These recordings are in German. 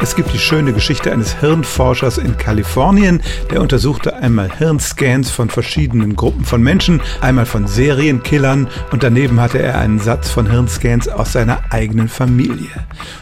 Es gibt die schöne Geschichte eines Hirnforschers in Kalifornien, der untersuchte einmal Hirnscans von verschiedenen Gruppen von Menschen, einmal von Serienkillern und daneben hatte er einen Satz von Hirnscans aus seiner eigenen Familie.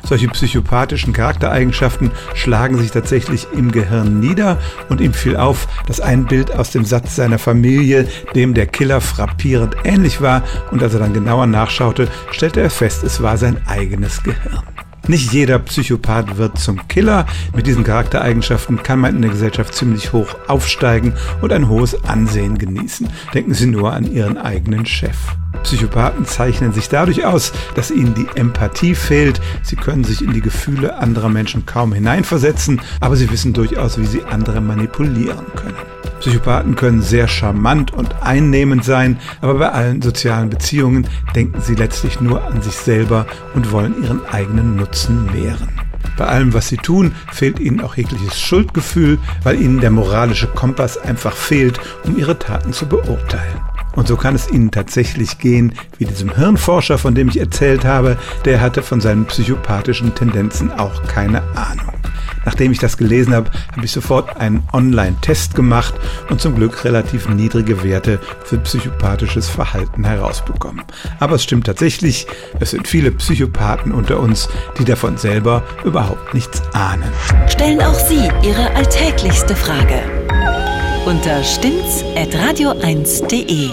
Solche psychopathischen Charaktereigenschaften schlagen sich tatsächlich im Gehirn nieder und ihm fiel auf, dass ein Bild aus dem Satz seiner Familie dem der Killer frappierend ähnlich war und als er dann genauer nachschaute, stellte er fest, es war sein eigenes Gehirn. Nicht jeder Psychopath wird zum Killer. Mit diesen Charaktereigenschaften kann man in der Gesellschaft ziemlich hoch aufsteigen und ein hohes Ansehen genießen. Denken Sie nur an Ihren eigenen Chef. Psychopathen zeichnen sich dadurch aus, dass ihnen die Empathie fehlt. Sie können sich in die Gefühle anderer Menschen kaum hineinversetzen, aber sie wissen durchaus, wie sie andere manipulieren können. Psychopathen können sehr charmant und einnehmend sein, aber bei allen sozialen Beziehungen denken sie letztlich nur an sich selber und wollen ihren eigenen Nutzen mehren. Bei allem, was sie tun, fehlt ihnen auch jegliches Schuldgefühl, weil ihnen der moralische Kompass einfach fehlt, um ihre Taten zu beurteilen. Und so kann es Ihnen tatsächlich gehen, wie diesem Hirnforscher, von dem ich erzählt habe, der hatte von seinen psychopathischen Tendenzen auch keine Ahnung. Nachdem ich das gelesen habe, habe ich sofort einen Online-Test gemacht und zum Glück relativ niedrige Werte für psychopathisches Verhalten herausbekommen. Aber es stimmt tatsächlich, es sind viele Psychopathen unter uns, die davon selber überhaupt nichts ahnen. Stellen auch Sie Ihre alltäglichste Frage unter stimmtz.radio1.de.